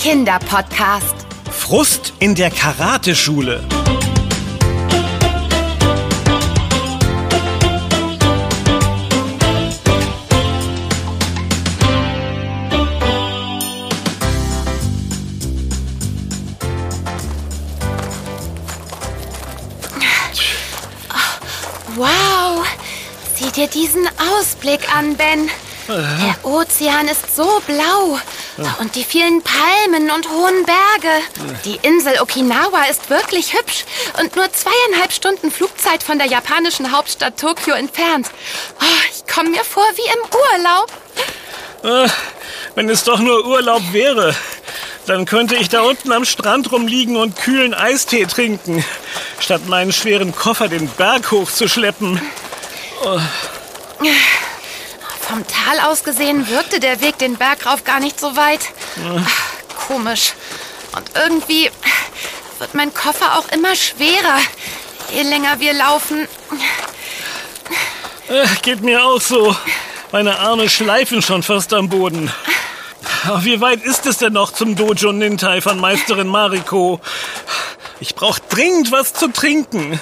Kinderpodcast. Frust in der Karateschule. Wow, sieh dir diesen Ausblick an, Ben. Der Ozean ist so blau. Und die vielen Palmen und hohen Berge. Die Insel Okinawa ist wirklich hübsch und nur zweieinhalb Stunden Flugzeit von der japanischen Hauptstadt Tokio entfernt. Oh, ich komme mir vor wie im Urlaub. Wenn es doch nur Urlaub wäre, dann könnte ich da unten am Strand rumliegen und kühlen Eistee trinken, statt meinen schweren Koffer den Berg hochzuschleppen. Vom Tal aus gesehen wirkte der Weg den Berg rauf gar nicht so weit. Ach, komisch. Und irgendwie wird mein Koffer auch immer schwerer, je länger wir laufen. Äh, geht mir auch so. Meine Arme schleifen schon fast am Boden. Aber Wie weit ist es denn noch zum Dojo Nintai von Meisterin Mariko? Ich brauche dringend was zu trinken.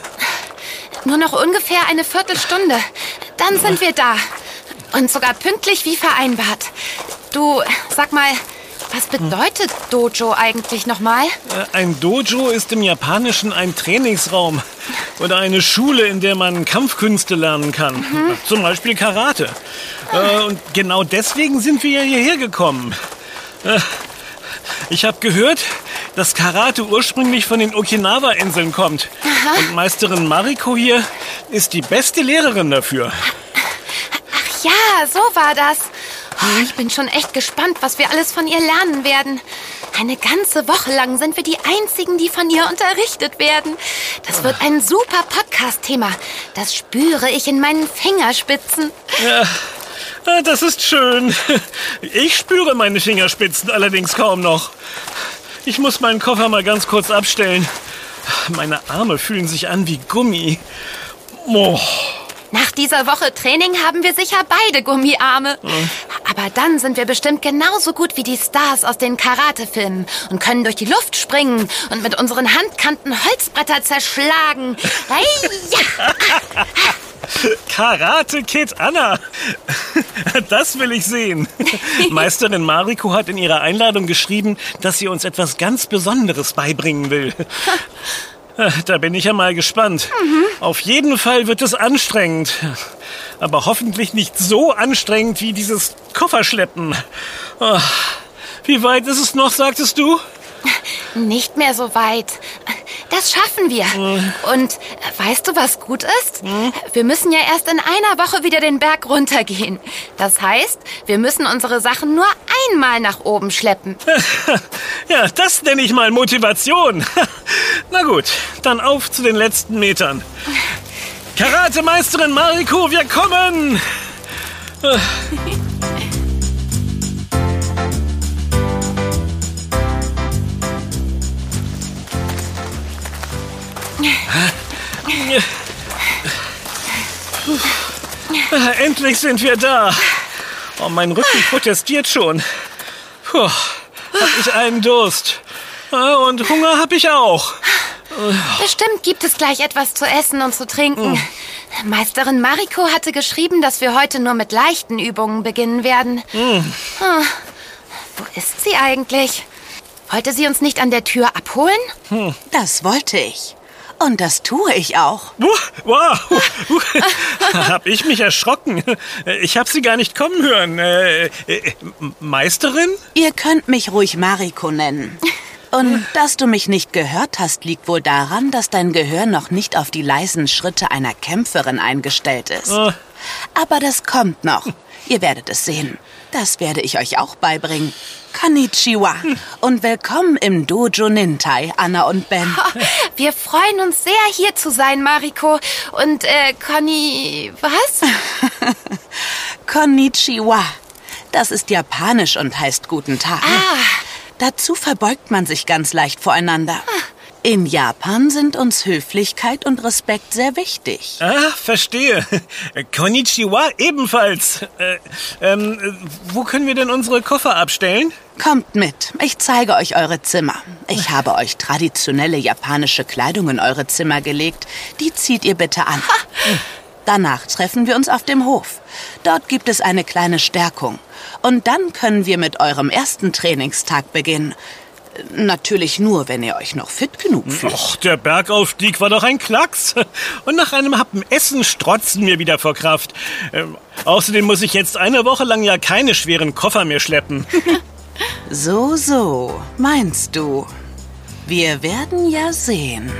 Nur noch ungefähr eine Viertelstunde. Dann sind wir da. Und sogar pünktlich wie vereinbart. Du, sag mal, was bedeutet Dojo eigentlich nochmal? Äh, Ein Dojo ist im Japanischen ein Trainingsraum oder eine Schule, in der man Kampfkünste lernen kann. Zum Beispiel Karate. Äh, Und genau deswegen sind wir ja hierher gekommen. Äh, Ich habe gehört, dass Karate ursprünglich von den Okinawa-Inseln kommt. Und Meisterin Mariko hier ist die beste Lehrerin dafür. Ja, so war das. Oh, ich bin schon echt gespannt, was wir alles von ihr lernen werden. Eine ganze Woche lang sind wir die Einzigen, die von ihr unterrichtet werden. Das wird ein super Podcast-Thema. Das spüre ich in meinen Fingerspitzen. Ah, Das ist schön. Ich spüre meine Fingerspitzen allerdings kaum noch. Ich muss meinen Koffer mal ganz kurz abstellen. Meine Arme fühlen sich an wie Gummi. Oh. Nach dieser Woche Training haben wir sicher beide Gummiarme. Aber dann sind wir bestimmt genauso gut wie die Stars aus den Karate-Filmen und können durch die Luft springen und mit unseren Handkanten Holzbretter zerschlagen. Karate Kid Anna. Das will ich sehen. Meisterin Mariko hat in ihrer Einladung geschrieben, dass sie uns etwas ganz Besonderes beibringen will. Da bin ich ja mal gespannt. Auf jeden Fall wird es anstrengend. Aber hoffentlich nicht so anstrengend wie dieses Kofferschleppen. Ah, Wie weit ist es noch, sagtest du? Nicht mehr so weit. Das schaffen wir. Und äh, weißt du, was gut ist? Wir müssen ja erst in einer Woche wieder den Berg runtergehen. Das heißt, wir müssen unsere Sachen nur einmal nach oben schleppen. Ja, das nenne ich mal Motivation. Na gut, dann auf zu den letzten Metern. Karate-Meisterin Mariko, wir kommen! Endlich sind wir da. Oh, mein Rücken protestiert schon. Puh, hab ich einen Durst. Äh, Und Hunger hab ich auch. Bestimmt gibt es gleich etwas zu essen und zu trinken. Meisterin Mariko hatte geschrieben, dass wir heute nur mit leichten Übungen beginnen werden. Ah, Wo ist sie eigentlich? Wollte sie uns nicht an der Tür abholen? Das wollte ich. Und das tue ich auch. Wow, hab ich mich erschrocken. Ich hab sie gar nicht kommen hören. Äh, äh, Meisterin? Ihr könnt mich ruhig Mariko nennen. Und dass du mich nicht gehört hast, liegt wohl daran, dass dein Gehör noch nicht auf die leisen Schritte einer Kämpferin eingestellt ist. Ah. Aber das kommt noch. Ihr werdet es sehen. Das werde ich euch auch beibringen. Konnichiwa. Und willkommen im Dojo Nintai, Anna und Ben. Wir freuen uns sehr, hier zu sein, Mariko. Und, äh, Conny, was? Konnichiwa. Das ist japanisch und heißt guten Tag. Ah. Dazu verbeugt man sich ganz leicht voreinander. In Japan sind uns Höflichkeit und Respekt sehr wichtig. Ah, verstehe. Konnichiwa ebenfalls. Äh, ähm, äh, wo können wir denn unsere Koffer abstellen? Kommt mit, ich zeige euch eure Zimmer. Ich habe euch traditionelle japanische Kleidung in eure Zimmer gelegt. Die zieht ihr bitte an. Danach treffen wir uns auf dem Hof. Dort gibt es eine kleine Stärkung. Und dann können wir mit eurem ersten Trainingstag beginnen. Natürlich nur, wenn ihr euch noch fit genug fühlt. Och, der Bergaufstieg war doch ein Klacks. Und nach einem Happen Essen strotzen wir wieder vor Kraft. Ähm, außerdem muss ich jetzt eine Woche lang ja keine schweren Koffer mehr schleppen. So, so, meinst du? Wir werden ja sehen.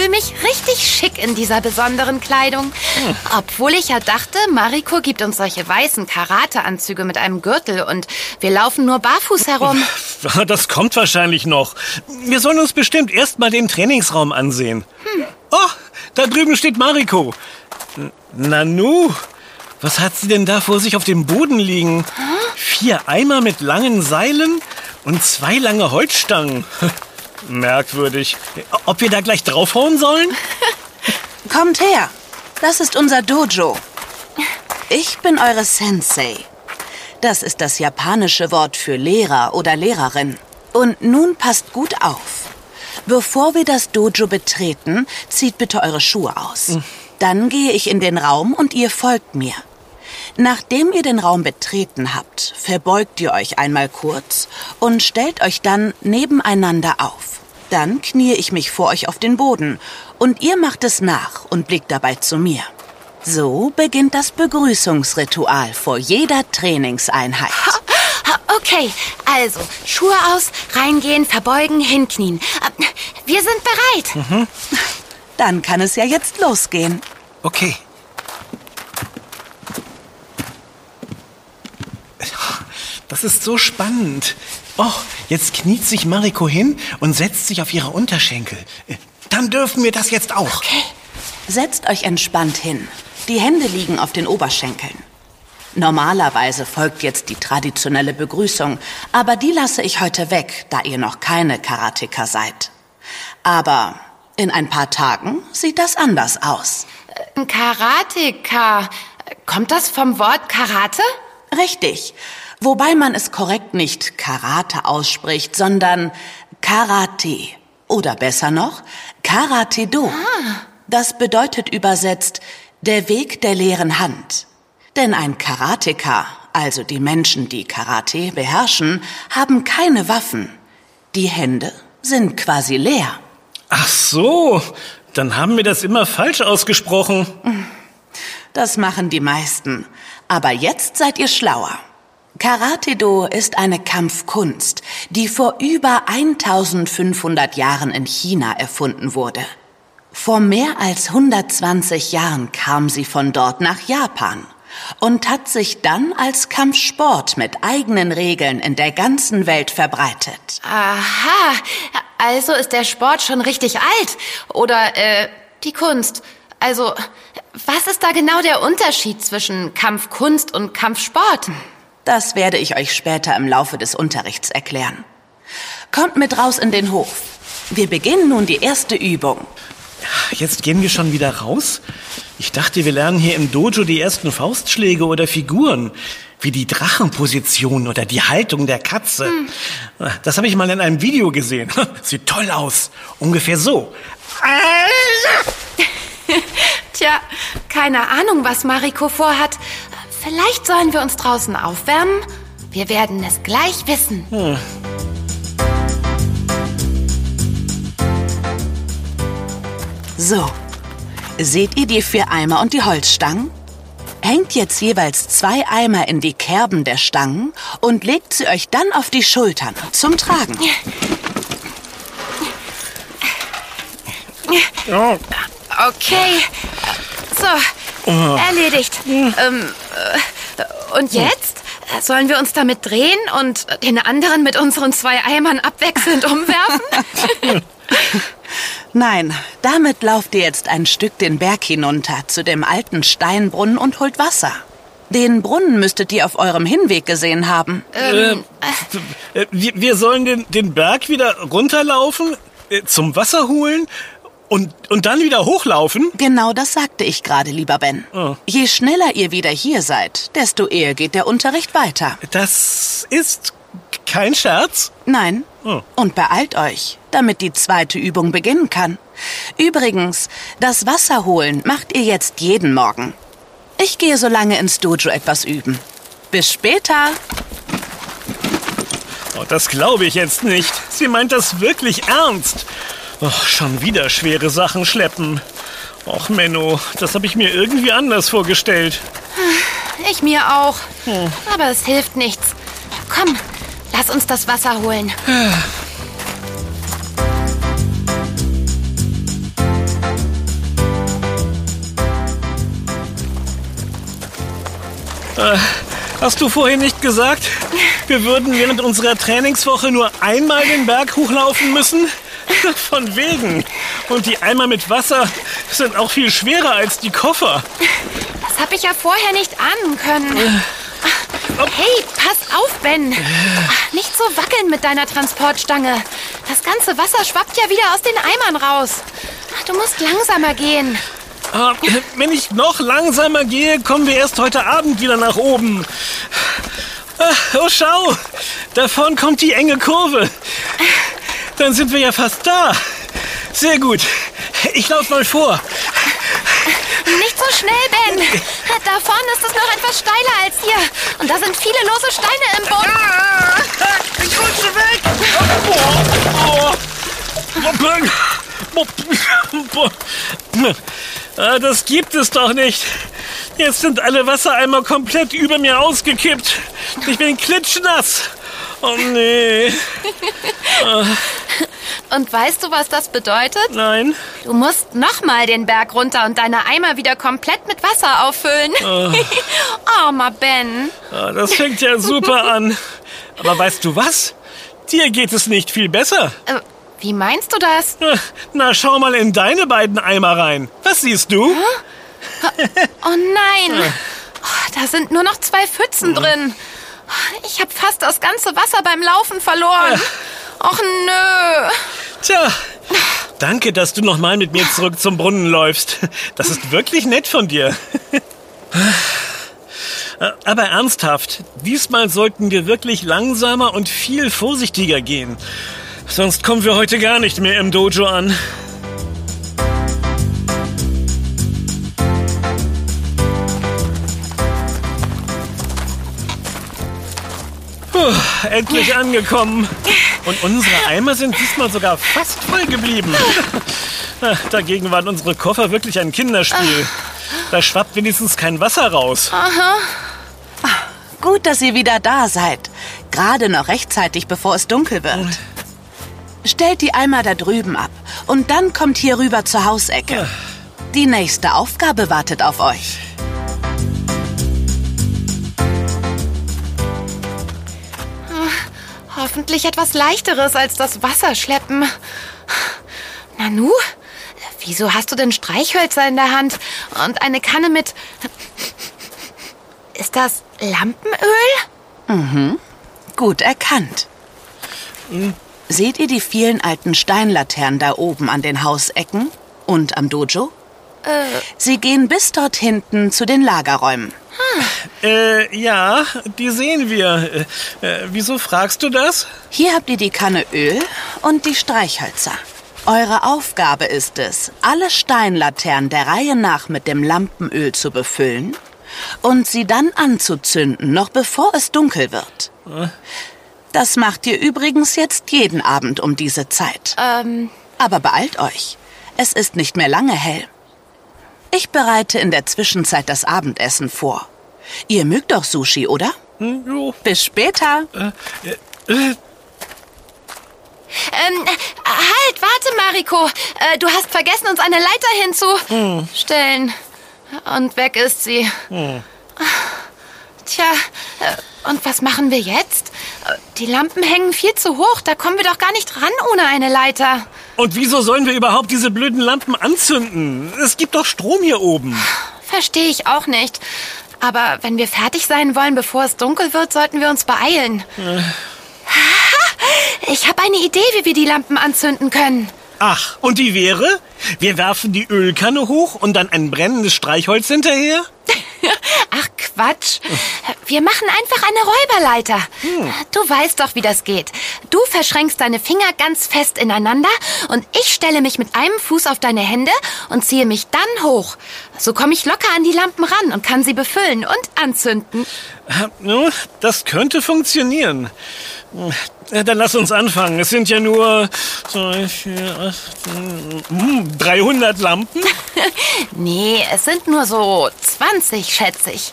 Fühle mich richtig schick in dieser besonderen Kleidung. Obwohl ich ja dachte, Mariko gibt uns solche weißen Karateanzüge mit einem Gürtel und wir laufen nur barfuß herum. Das kommt wahrscheinlich noch. Wir sollen uns bestimmt erst mal den Trainingsraum ansehen. Oh, da drüben steht Mariko. Nanu, was hat sie denn da vor sich auf dem Boden liegen? Vier Eimer mit langen Seilen und zwei lange Holzstangen. Merkwürdig. Ob wir da gleich draufhauen sollen? Kommt her. Das ist unser Dojo. Ich bin eure Sensei. Das ist das japanische Wort für Lehrer oder Lehrerin. Und nun passt gut auf. Bevor wir das Dojo betreten, zieht bitte eure Schuhe aus. Dann gehe ich in den Raum und ihr folgt mir. Nachdem ihr den Raum betreten habt, verbeugt ihr euch einmal kurz und stellt euch dann nebeneinander auf. Dann kniee ich mich vor euch auf den Boden und ihr macht es nach und blickt dabei zu mir. So beginnt das Begrüßungsritual vor jeder Trainingseinheit. Ha, Okay, also Schuhe aus, reingehen, verbeugen, hinknien. Wir sind bereit. Dann kann es ja jetzt losgehen. Okay. Das ist so spannend. Oh, jetzt kniet sich Mariko hin und setzt sich auf ihre Unterschenkel. Dann dürfen wir das jetzt auch. Okay. Setzt euch entspannt hin. Die Hände liegen auf den Oberschenkeln. Normalerweise folgt jetzt die traditionelle Begrüßung, aber die lasse ich heute weg, da ihr noch keine Karateka seid. Aber in ein paar Tagen sieht das anders aus. Karateka. Kommt das vom Wort Karate? Richtig. Wobei man es korrekt nicht Karate ausspricht, sondern Karate. Oder besser noch, Karate-Do. Das bedeutet übersetzt der Weg der leeren Hand. Denn ein Karateka, also die Menschen, die Karate beherrschen, haben keine Waffen. Die Hände sind quasi leer. Ach so, dann haben wir das immer falsch ausgesprochen. Das machen die meisten. Aber jetzt seid ihr schlauer. Karate-Do ist eine Kampfkunst, die vor über 1500 Jahren in China erfunden wurde. Vor mehr als 120 Jahren kam sie von dort nach Japan und hat sich dann als Kampfsport mit eigenen Regeln in der ganzen Welt verbreitet. Aha, also ist der Sport schon richtig alt. Oder, äh, die Kunst. Also, was ist da genau der Unterschied zwischen Kampfkunst und Kampfsport? Das werde ich euch später im Laufe des Unterrichts erklären. Kommt mit raus in den Hof. Wir beginnen nun die erste Übung. Jetzt gehen wir schon wieder raus? Ich dachte, wir lernen hier im Dojo die ersten Faustschläge oder Figuren. Wie die Drachenposition oder die Haltung der Katze. Das habe ich mal in einem Video gesehen. Sieht toll aus. Ungefähr so. Tja, keine Ahnung, was Mariko vorhat. Vielleicht sollen wir uns draußen aufwärmen? Wir werden es gleich wissen. So, seht ihr die vier Eimer und die Holzstangen? Hängt jetzt jeweils zwei Eimer in die Kerben der Stangen und legt sie euch dann auf die Schultern zum Tragen. Okay. So, erledigt. Ähm, äh, und jetzt? Sollen wir uns damit drehen und den anderen mit unseren zwei Eimern abwechselnd umwerfen? Nein, damit lauft ihr jetzt ein Stück den Berg hinunter zu dem alten Steinbrunnen und holt Wasser. Den Brunnen müsstet ihr auf eurem Hinweg gesehen haben. Ähm, äh, wir, wir sollen den, den Berg wieder runterlaufen, äh, zum Wasser holen Und, und dann wieder hochlaufen? Genau das sagte ich gerade, lieber Ben. Oh. Je schneller ihr wieder hier seid, desto eher geht der Unterricht weiter. Das ist kein Scherz? Nein. Oh. Und beeilt euch, damit die zweite Übung beginnen kann. Übrigens, das Wasser holen macht ihr jetzt jeden Morgen. Ich gehe so lange ins Dojo etwas üben. Bis später. Oh, das glaube ich jetzt nicht. Sie meint das wirklich ernst. Och, schon wieder schwere Sachen schleppen. Och, Menno, das habe ich mir irgendwie anders vorgestellt. Ich mir auch. Aber es hilft nichts. Komm, lass uns das Wasser holen. Hast du vorhin nicht gesagt, wir würden während unserer Trainingswoche nur einmal den Berg hochlaufen müssen? Von wegen. Und die Eimer mit Wasser sind auch viel schwerer als die Koffer. Das habe ich ja vorher nicht ahnen können. Hey, pass auf, Ben. Ach, Nicht so wackeln mit deiner Transportstange. Das ganze Wasser schwappt ja wieder aus den Eimern raus. Du musst langsamer gehen. Ah, Wenn ich noch langsamer gehe, kommen wir erst heute Abend wieder nach oben. Ah, Oh, schau. Davon kommt die enge Kurve. Dann sind wir ja fast da. Sehr gut. Ich lauf mal vor. Nicht so schnell, Ben. Da vorne ist es noch etwas steiler als hier. Und da sind viele lose Steine im Boden. Ich rutsche weg. Oh, oh. Ah, Das gibt es doch nicht. Jetzt sind alle Wassereimer komplett über mir ausgekippt. Ich bin klitschnass. Oh nee. Und weißt du, was das bedeutet? Nein. Du musst nochmal den Berg runter und deine Eimer wieder komplett mit Wasser auffüllen. Armer Ben. Ah, Das fängt ja super an. Aber weißt du was? Dir geht es nicht viel besser. Äh, wie meinst du das? Ah, Na, schau mal in deine beiden Eimer rein. Was siehst du? Oh nein. Oh, da sind nur noch zwei Pfützen drin. Ich habe fast das ganze Wasser beim Laufen verloren. Och nö. Tja, danke, dass du nochmal mit mir zurück zum Brunnen läufst. Das ist wirklich nett von dir. Aber ernsthaft, diesmal sollten wir wirklich langsamer und viel vorsichtiger gehen. Sonst kommen wir heute gar nicht mehr im Dojo an. Puh, endlich angekommen. Und unsere Eimer sind diesmal sogar fast voll geblieben. Ah, Dagegen waren unsere Koffer wirklich ein Kinderspiel. Da schwappt wenigstens kein Wasser raus. Gut, dass ihr wieder da seid. Gerade noch rechtzeitig, bevor es dunkel wird. Stellt die Eimer da drüben ab und dann kommt hier rüber zur Hausecke. Die nächste Aufgabe wartet auf euch. Hoffentlich etwas leichteres als das Wasserschleppen. Nanu, wieso hast du denn Streichhölzer in der Hand und eine Kanne mit... Ist das Lampenöl? Gut erkannt. Seht ihr die vielen alten Steinlaternen da oben an den Hausecken und am Dojo? Sie gehen bis dort hinten zu den Lagerräumen. Äh, ja, die sehen wir. Äh, äh, wieso fragst du das? Hier habt ihr die Kanne Öl und die Streichhölzer. Eure Aufgabe ist es, alle Steinlaternen der Reihe nach mit dem Lampenöl zu befüllen und sie dann anzuzünden, noch bevor es dunkel wird. Das macht ihr übrigens jetzt jeden Abend um diese Zeit. Ähm, Aber beeilt euch. Es ist nicht mehr lange hell. Ich bereite in der Zwischenzeit das Abendessen vor. Ihr mögt doch Sushi, oder? Hm, jo. Bis später. Äh, ähm, äh, halt, warte, Mariko. Äh, du hast vergessen, uns eine Leiter hinzustellen. Und weg ist sie. Tja, äh, und was machen wir jetzt? Äh, Die Lampen hängen viel zu hoch. Da kommen wir doch gar nicht ran ohne eine Leiter. Und wieso sollen wir überhaupt diese blöden Lampen anzünden? Es gibt doch Strom hier oben. Verstehe ich auch nicht. Aber wenn wir fertig sein wollen, bevor es dunkel wird, sollten wir uns beeilen. Ich habe eine Idee, wie wir die Lampen anzünden können. Ach, und die wäre? Wir werfen die Ölkanne hoch und dann ein brennendes Streichholz hinterher? Ach Quatsch. Wir machen einfach eine Räuberleiter. Du weißt doch, wie das geht. Du verschränkst deine Finger ganz fest ineinander und ich stelle mich mit einem Fuß auf deine Hände und ziehe mich dann hoch. So komme ich locker an die Lampen ran und kann sie befüllen und anzünden. Nun, das könnte funktionieren. Dann lass uns anfangen. Es sind ja nur zwei, vier, acht, hm, 300 Lampen. Nee, es sind nur so 20, schätze ich.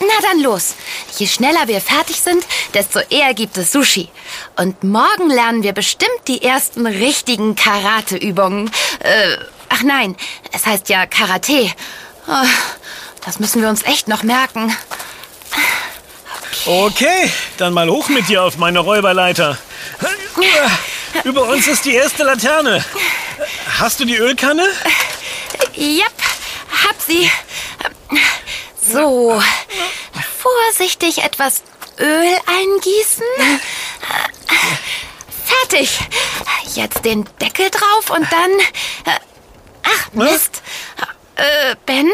Na dann los. Je schneller wir fertig sind, desto eher gibt es Sushi. Und morgen lernen wir bestimmt die ersten richtigen Karate-Übungen. Äh, ach nein, es heißt ja Karate. Oh, das müssen wir uns echt noch merken. Okay, dann mal hoch mit dir auf meine Räuberleiter. Über uns ist die erste Laterne. Hast du die Ölkanne? Yep, hab sie. So, vorsichtig etwas Öl eingießen. Fertig. Jetzt den Deckel drauf und dann... Ach, Mist. Äh, Ben,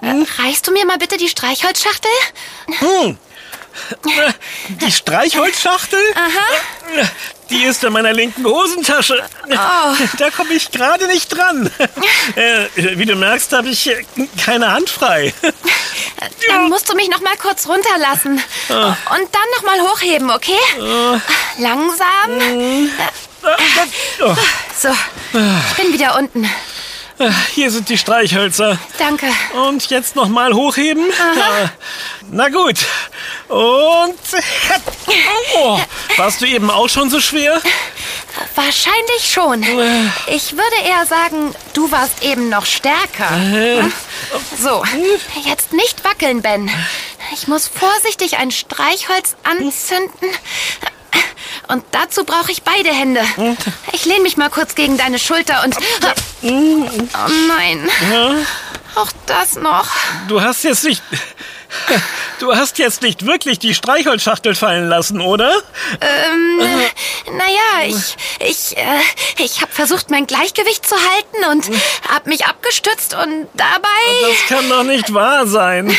äh, reichst du mir mal bitte die Streichholzschachtel? Hm. Die Streichholzschachtel? Aha. Die ist in meiner linken Hosentasche. Da komme ich gerade nicht dran. Äh, Wie du merkst, habe ich keine Hand frei. Dann musst du mich noch mal kurz runterlassen. Und dann noch mal hochheben, okay? Langsam. Oh, So, ich bin wieder unten. Hier sind die Streichhölzer. Danke. Und jetzt noch mal hochheben. Äh, Na gut. Und... Oh, warst du eben auch schon so schwer? Wahrscheinlich schon. Ich würde eher sagen, du warst eben noch stärker. So, jetzt nicht wackeln, Ben. Ich muss vorsichtig ein Streichholz anzünden. Und dazu brauche ich beide Hände. Ich lehne mich mal kurz gegen deine Schulter und... Oh nein. Auch das noch. Du hast jetzt nicht... Du hast jetzt nicht wirklich die Streichholzschachtel fallen lassen, oder? Ähm, naja, ich, ich, äh, ich habe versucht, mein Gleichgewicht zu halten und hab mich abgestützt und dabei... Das kann doch nicht wahr sein.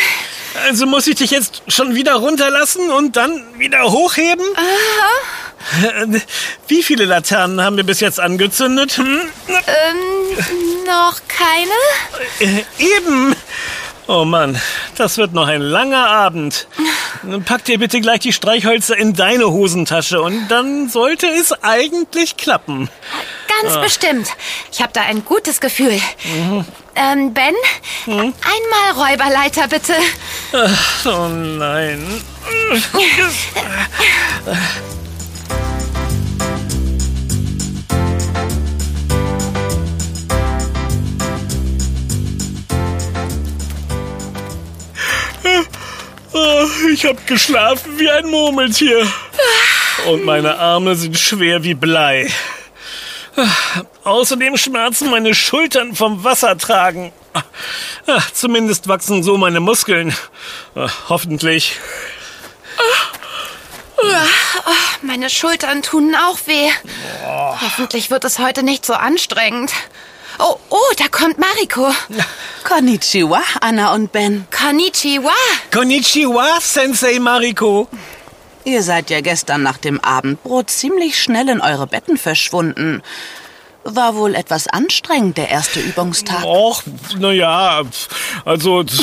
Also muss ich dich jetzt schon wieder runterlassen und dann wieder hochheben? Äh, Wie viele Laternen haben wir bis jetzt angezündet? Hm? Ähm, noch keine? Äh, Eben. Oh Mann, das wird noch ein langer Abend. Pack dir bitte gleich die Streichhölzer in deine Hosentasche und dann sollte es eigentlich klappen. Ganz bestimmt. Ich habe da ein gutes Gefühl. Ähm, Ben, einmal Räuberleiter, bitte. Oh nein. Oh, Ich hab geschlafen wie ein Murmeltier. Und meine Arme sind schwer wie Blei. Außerdem schmerzen meine Schultern vom Wassertragen. Ah, Zumindest wachsen so meine Muskeln. Ah, Hoffentlich. Meine Schultern tun auch weh. Hoffentlich wird es heute nicht so anstrengend. Oh, oh, da kommt Mariko. Konnichiwa, Anna und Ben. Konnichiwa. Konnichiwa, Sensei Mariko. Ihr seid ja gestern nach dem Abendbrot ziemlich schnell in eure Betten verschwunden. War wohl etwas anstrengend, der erste Übungstag. Och, naja, also...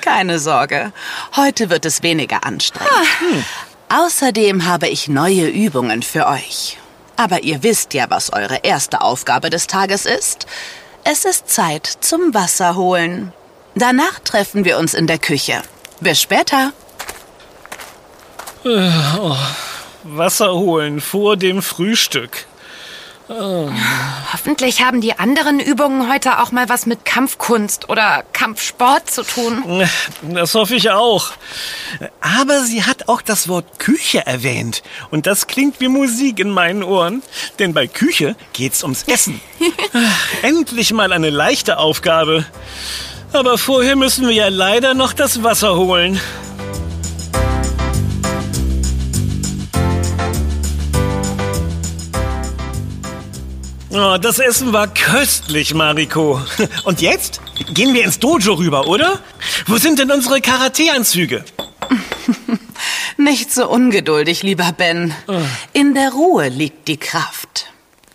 Keine Sorge, heute wird es weniger anstrengend. Hm. Außerdem habe ich neue Übungen für euch. Aber ihr wisst ja, was eure erste Aufgabe des Tages ist. Es ist Zeit zum Wasser holen. Danach treffen wir uns in der Küche. Bis später. Wasser holen vor dem Frühstück. Hoffentlich haben die anderen Übungen heute auch mal was mit Kampfkunst oder Kampfsport zu tun. Das hoffe ich auch. Aber sie hat auch das Wort Küche erwähnt. Und das klingt wie Musik in meinen Ohren. Denn bei Küche geht's ums Essen. Endlich mal eine leichte Aufgabe. Aber vorher müssen wir ja leider noch das Wasser holen. Oh, das Essen war köstlich, Mariko. Und jetzt gehen wir ins Dojo rüber, oder? Wo sind denn unsere Karate-Anzüge? Nicht so ungeduldig, lieber Ben. In der Ruhe liegt die Kraft.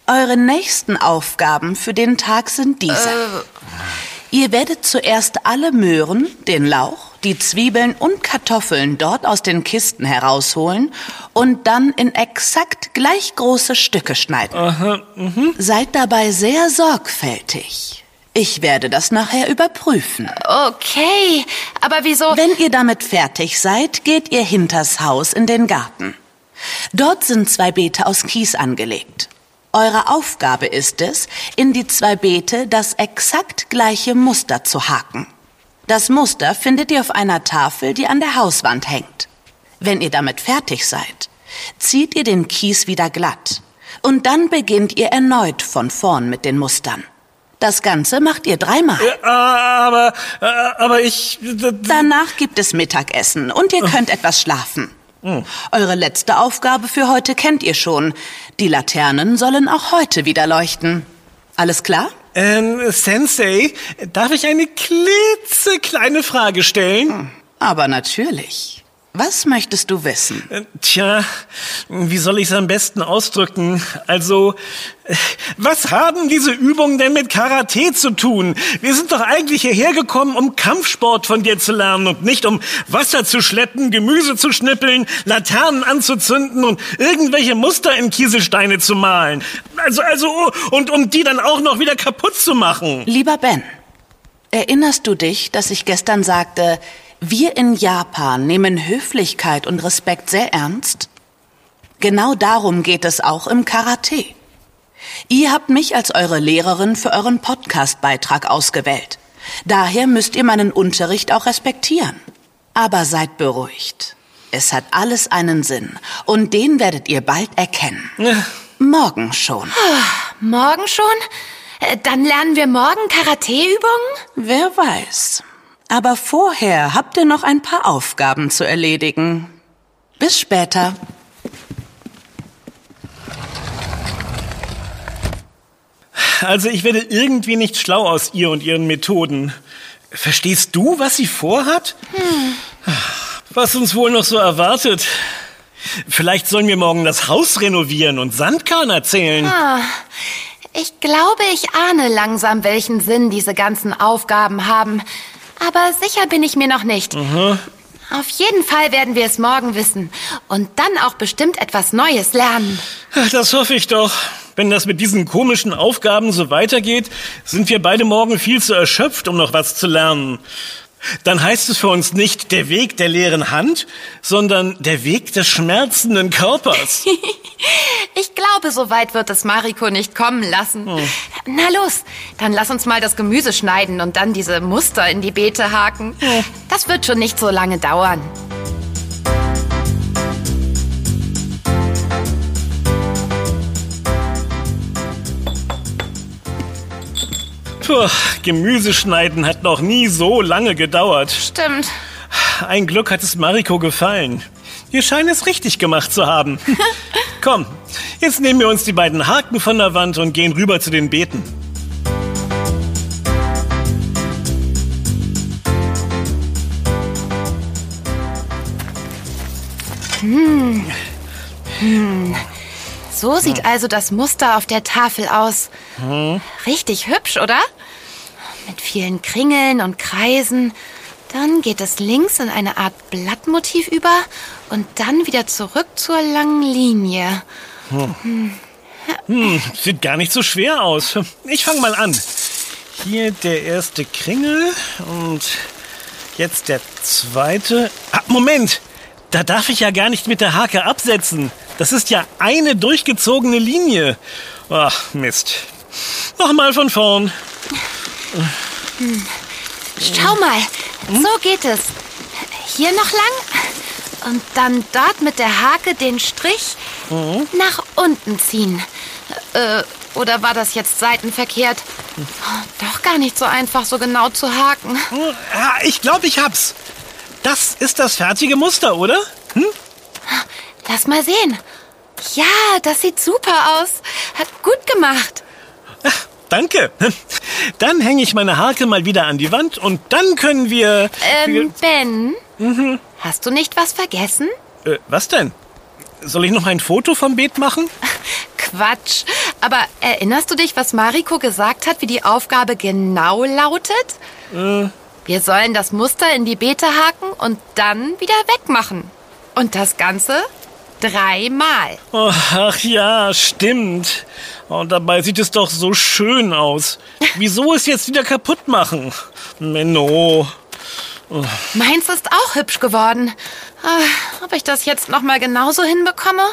Eure nächsten Aufgaben für den Tag sind diese. Ihr werdet zuerst alle Möhren, den Lauch, die Zwiebeln und Kartoffeln dort aus den Kisten herausholen und dann in exakt gleich große Stücke schneiden. Seid dabei sehr sorgfältig. Ich werde das nachher überprüfen. Okay, aber wieso... Wenn ihr damit fertig seid, geht ihr hinters Haus in den Garten. Dort sind zwei Beete aus Kies angelegt. Eure Aufgabe ist es, in die zwei Beete das exakt gleiche Muster zu haken. Das Muster findet ihr auf einer Tafel, die an der Hauswand hängt. Wenn ihr damit fertig seid, zieht ihr den Kies wieder glatt. Und dann beginnt ihr erneut von vorn mit den Mustern. Das Ganze macht ihr dreimal. Aber, äh, aber ich... Danach gibt es Mittagessen und ihr könnt etwas schlafen. Eure letzte Aufgabe für heute kennt ihr schon. Die Laternen sollen auch heute wieder leuchten. Alles klar? Ähm, Sensei, darf ich eine klitzekleine Frage stellen? Aber natürlich. Was möchtest du wissen? Äh, Tja, wie soll ich es am besten ausdrücken? Also, äh, was haben diese Übungen denn mit Karate zu tun? Wir sind doch eigentlich hierher gekommen, um Kampfsport von dir zu lernen und nicht um Wasser zu schleppen, Gemüse zu schnippeln, Laternen anzuzünden und irgendwelche Muster in Kieselsteine zu malen. Also, also, und um die dann auch noch wieder kaputt zu machen. Lieber Ben, erinnerst du dich, dass ich gestern sagte, wir in Japan nehmen Höflichkeit und Respekt sehr ernst? Genau darum geht es auch im Karate. Ihr habt mich als eure Lehrerin für euren Podcast-Beitrag ausgewählt. Daher müsst ihr meinen Unterricht auch respektieren. Aber seid beruhigt. Es hat alles einen Sinn und den werdet ihr bald erkennen. Morgen schon. Morgen schon? Äh, Dann lernen wir morgen Karate-Übungen? Wer weiß. Aber vorher habt ihr noch ein paar Aufgaben zu erledigen. Bis später. Also ich werde irgendwie nicht schlau aus ihr und ihren Methoden. Verstehst du, was sie vorhat? Was uns wohl noch so erwartet? Vielleicht sollen wir morgen das Haus renovieren und Sandkörner erzählen. Ah, ich glaube, ich ahne langsam, welchen Sinn diese ganzen Aufgaben haben. Aber sicher bin ich mir noch nicht. Auf jeden Fall werden wir es morgen wissen. Und dann auch bestimmt etwas Neues lernen. Das hoffe ich doch. Wenn das mit diesen komischen Aufgaben so weitergeht, sind wir beide morgen viel zu erschöpft, um noch was zu lernen. Dann heißt es für uns nicht der Weg der leeren Hand, sondern der Weg des schmerzenden Körpers. Ich glaube, so weit wird es Mariko nicht kommen lassen. Na los, dann lass uns mal das Gemüse schneiden und dann diese Muster in die Beete haken. Das wird schon nicht so lange dauern. Puh, Gemüse schneiden hat noch nie so lange gedauert. Stimmt. Ein Glück hat es Mariko gefallen. Wir scheinen es richtig gemacht zu haben. Komm, jetzt nehmen wir uns die beiden Haken von der Wand und gehen rüber zu den Beeten. So sieht also das Muster auf der Tafel aus. Richtig hübsch, oder? Mit vielen Kringeln und Kreisen. Dann geht es links in eine Art Blattmotiv über und dann wieder zurück zur langen Linie. Hm, sieht gar nicht so schwer aus. Ich fange mal an. Hier der erste Kringel und jetzt der zweite. Ah, Moment! Da darf ich ja gar nicht mit der Hake absetzen. Das ist ja eine durchgezogene Linie. Ach, Mist. Nochmal von vorn. Schau mal, so geht es. Hier noch lang und dann dort mit der Hake den Strich nach unten ziehen. Äh, oder war das jetzt seitenverkehrt? Doch gar nicht so einfach, so genau zu haken. Ja, ich glaube, ich hab's. Das ist das fertige Muster, oder? Hm? Lass mal sehen. Ja, das sieht super aus. Hat gut gemacht. danke. Dann hänge ich meine Harke mal wieder an die Wand und dann können wir... Ähm, Ben, hast du nicht was vergessen? Äh, was denn? Soll ich noch ein Foto vom Beet machen? Quatsch. Aber erinnerst du dich, was Mariko gesagt hat, wie die Aufgabe genau lautet? Wir sollen das Muster in die Beete haken und dann wieder wegmachen. Und das Ganze dreimal. Oh, ach ja, stimmt. Und dabei sieht es doch so schön aus. Wieso es jetzt wieder kaputt machen? Menno. Meins ist auch hübsch geworden. Ah, Ob ich das jetzt noch mal genauso hinbekomme?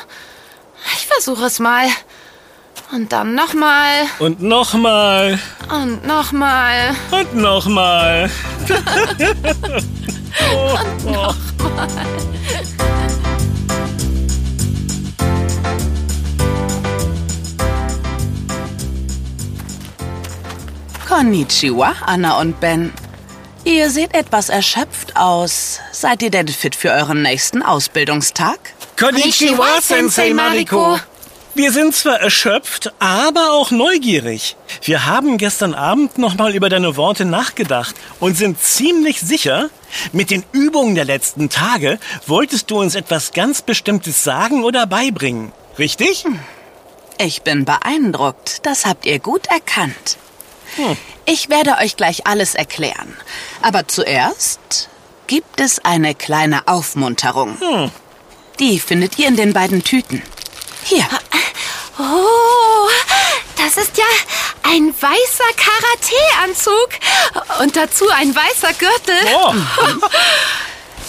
Ich versuche es mal. Und dann noch mal Und nochmal. und noch mal. Und nochmal. Konnichiwa, Anna und Ben. Ihr seht etwas erschöpft aus. Seid ihr denn fit für euren nächsten Ausbildungstag? Konnichiwa, Sensei Mariko. Wir sind zwar erschöpft, aber auch neugierig. Wir haben gestern Abend nochmal über deine Worte nachgedacht und sind ziemlich sicher, mit den Übungen der letzten Tage wolltest du uns etwas ganz Bestimmtes sagen oder beibringen. Richtig? Ich bin beeindruckt. Das habt ihr gut erkannt. Hm. Ich werde euch gleich alles erklären. Aber zuerst gibt es eine kleine Aufmunterung. Hm. Die findet ihr in den beiden Tüten. Hier. Oh, das ist ja ein weißer Karate-Anzug. Und dazu ein weißer Gürtel. Oh,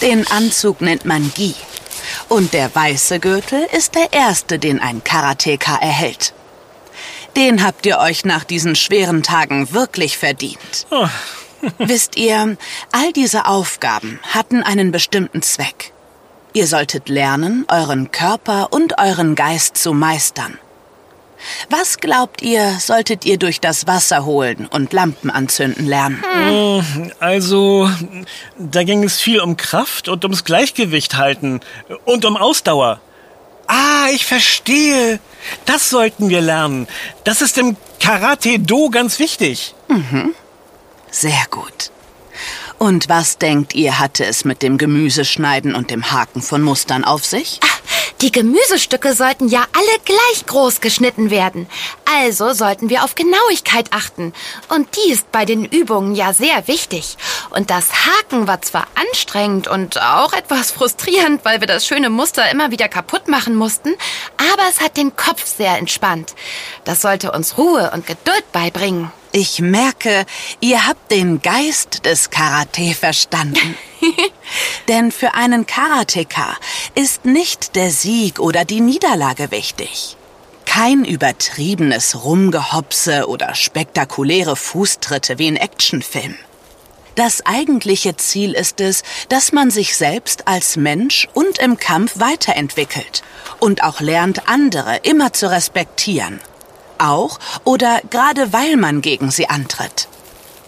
Den Anzug nennt man Gi. Und der weiße Gürtel ist der erste, den ein Karateka erhält. Den habt ihr euch nach diesen schweren Tagen wirklich verdient. Oh. Wisst ihr, all diese Aufgaben hatten einen bestimmten Zweck. Ihr solltet lernen, euren Körper und euren Geist zu meistern. Was glaubt ihr, solltet ihr durch das Wasser holen und Lampen anzünden lernen? also, da ging es viel um Kraft und ums Gleichgewicht halten und um Ausdauer. Ah, ich verstehe. Das sollten wir lernen. Das ist im Karate-Do ganz wichtig. Sehr gut. Und was denkt ihr, hatte es mit dem Gemüseschneiden und dem Haken von Mustern auf sich? Ah, Die Gemüsestücke sollten ja alle gleich groß geschnitten werden. Also sollten wir auf Genauigkeit achten. Und die ist bei den Übungen ja sehr wichtig. Und das Haken war zwar anstrengend und auch etwas frustrierend, weil wir das schöne Muster immer wieder kaputt machen mussten, aber es hat den Kopf sehr entspannt. Das sollte uns Ruhe und Geduld beibringen. Ich merke, ihr habt den Geist des Karate verstanden. Denn für einen Karateka ist nicht der Sieg oder die Niederlage wichtig. Kein übertriebenes Rumgehopse oder spektakuläre Fußtritte wie in Actionfilmen. Das eigentliche Ziel ist es, dass man sich selbst als Mensch und im Kampf weiterentwickelt und auch lernt, andere immer zu respektieren. Auch oder gerade weil man gegen sie antritt.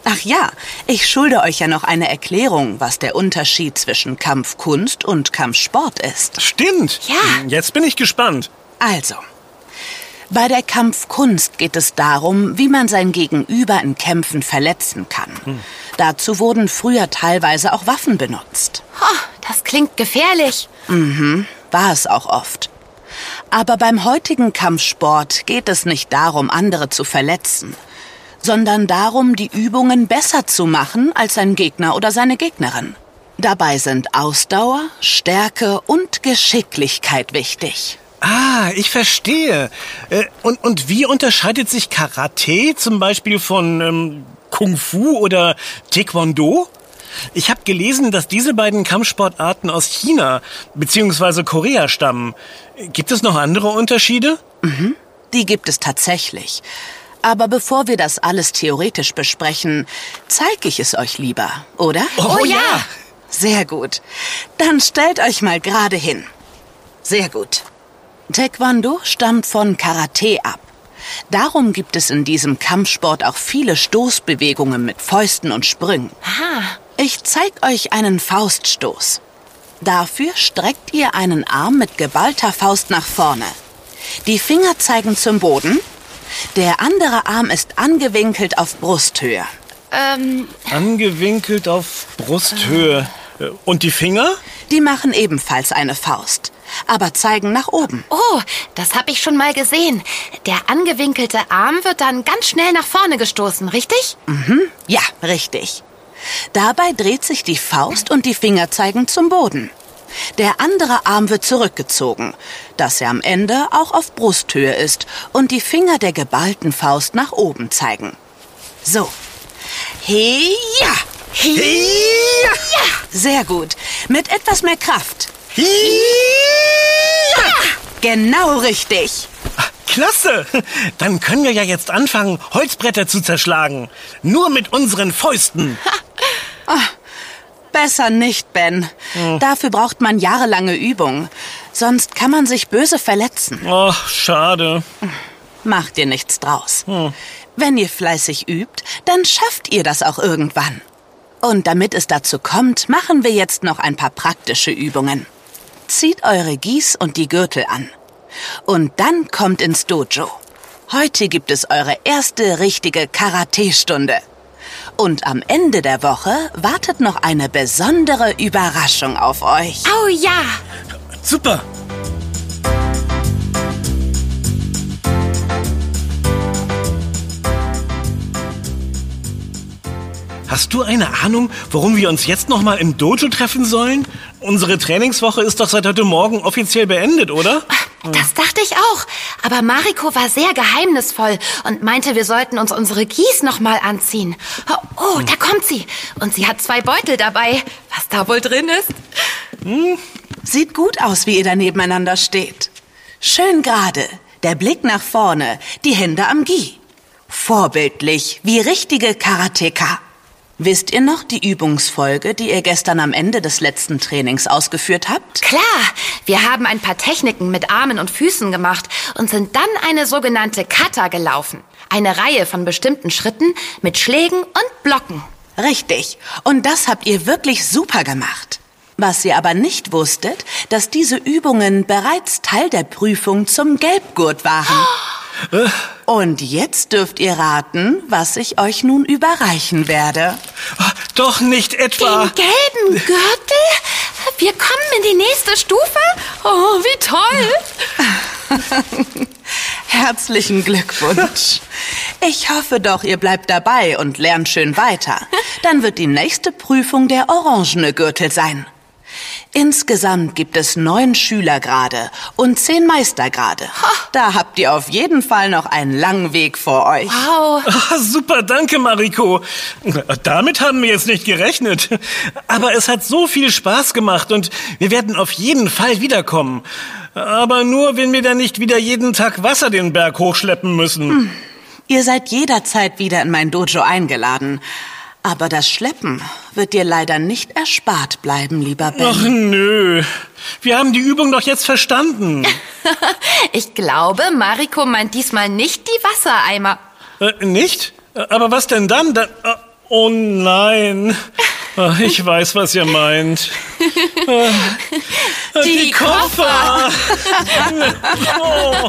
Ach ja, ich schulde euch ja noch eine Erklärung, was der Unterschied zwischen Kampfkunst und Kampfsport ist. Stimmt. Ja. Jetzt bin ich gespannt. Also, bei der Kampfkunst geht es darum, wie man sein Gegenüber in Kämpfen verletzen kann. Dazu wurden früher teilweise auch Waffen benutzt. Oh, das klingt gefährlich. War es auch oft. Aber beim heutigen Kampfsport geht es nicht darum, andere zu verletzen, sondern darum, die Übungen besser zu machen als sein Gegner oder seine Gegnerin. Dabei sind Ausdauer, Stärke und Geschicklichkeit wichtig. Ah, ich verstehe. Äh, Und, und wie unterscheidet sich Karate zum Beispiel von ähm, Kung Fu oder Taekwondo? Ich habe gelesen, dass diese beiden Kampfsportarten aus China bzw. Korea stammen. Gibt es noch andere Unterschiede? Die gibt es tatsächlich. Aber bevor wir das alles theoretisch besprechen, zeige ich es euch lieber, oder? Oh, ja. Sehr gut. Dann stellt euch mal gerade hin. Sehr gut. Taekwondo stammt von Karate ab. Darum gibt es in diesem Kampfsport auch viele Stoßbewegungen mit Fäusten und Sprüngen. Aha. Ich zeig euch einen Fauststoß. Dafür streckt ihr einen Arm mit geballter Faust nach vorne. Die Finger zeigen zum Boden Der andere Arm ist angewinkelt auf Brusthöhe. Ähm, Angewinkelt auf Brusthöhe. Äh, Und die Finger? Die machen ebenfalls eine Faust, aber zeigen nach oben. oh, das habe ich schon mal gesehen. Der angewinkelte Arm wird dann ganz schnell nach vorne gestoßen, richtig? Ja, richtig. Dabei dreht sich die Faust und die Finger zeigen zum Boden. Der andere Arm wird zurückgezogen, dass er am Ende auch auf Brusthöhe ist und die Finger der geballten Faust nach oben zeigen. So. Heja! Ja! Sehr gut. Mit etwas mehr Kraft. Genau richtig. Klasse! Dann können wir ja jetzt anfangen, Holzbretter zu zerschlagen. Nur mit unseren Fäusten. Besser nicht, Ben. Dafür braucht man jahrelange Übung. Sonst kann man sich böse verletzen. Oh, schade. Macht dir nichts draus. Wenn ihr fleißig übt, dann schafft ihr das auch irgendwann. Und damit es dazu kommt, machen wir jetzt noch ein paar praktische Übungen. Zieht eure Gieß und die Gürtel an. Und dann kommt ins Dojo. Heute gibt es eure erste richtige Karate-Stunde. Und am Ende der Woche wartet noch eine besondere Überraschung auf euch. Oh ja! Super. Hast du eine Ahnung, warum wir uns jetzt noch mal im Dojo treffen sollen? Unsere Trainingswoche ist doch seit heute Morgen offiziell beendet, oder? Das dachte ich auch. Aber Mariko war sehr geheimnisvoll und meinte, wir sollten uns unsere Gieß noch mal anziehen. Oh, oh, da kommt sie. Und sie hat zwei Beutel dabei. Was da wohl drin ist? Sieht gut aus, wie ihr da nebeneinander steht. Schön gerade, der Blick nach vorne, die Hände am Gi. Vorbildlich, wie richtige Karateka. Wisst ihr noch die Übungsfolge, die ihr gestern am Ende des letzten Trainings ausgeführt habt? Klar, wir haben ein paar Techniken mit Armen und Füßen gemacht und sind dann eine sogenannte Kata gelaufen. Eine Reihe von bestimmten Schritten mit Schlägen und Blocken. Richtig. Und das habt ihr wirklich super gemacht. Was ihr aber nicht wusstet, dass diese Übungen bereits Teil der Prüfung zum Gelbgurt waren. Und jetzt dürft ihr raten, was ich euch nun überreichen werde. Ah, Doch nicht etwa. Den gelben Gürtel? Wir kommen in die nächste Stufe? Oh, wie toll! Herzlichen Glückwunsch. Ich hoffe doch, ihr bleibt dabei und lernt schön weiter. Dann wird die nächste Prüfung der orangene Gürtel sein. Insgesamt gibt es neun Schülergrade und zehn Meistergrade. Da habt ihr auf jeden Fall noch einen langen Weg vor euch. Wow. Ah, super, danke, Mariko. Damit haben wir jetzt nicht gerechnet. Aber es hat so viel Spaß gemacht und wir werden auf jeden Fall wiederkommen. Aber nur, wenn wir dann nicht wieder jeden Tag Wasser den Berg hochschleppen müssen. Ihr seid jederzeit wieder in mein Dojo eingeladen. Aber das Schleppen wird dir leider nicht erspart bleiben, lieber Ben. Ach nö. Wir haben die Übung doch jetzt verstanden. Ich glaube, Mariko meint diesmal nicht die Wassereimer. Äh, nicht? Aber was denn dann? Da, äh, oh nein. Ah, Ich weiß, was ihr meint. Äh, Die Koffer. Oh.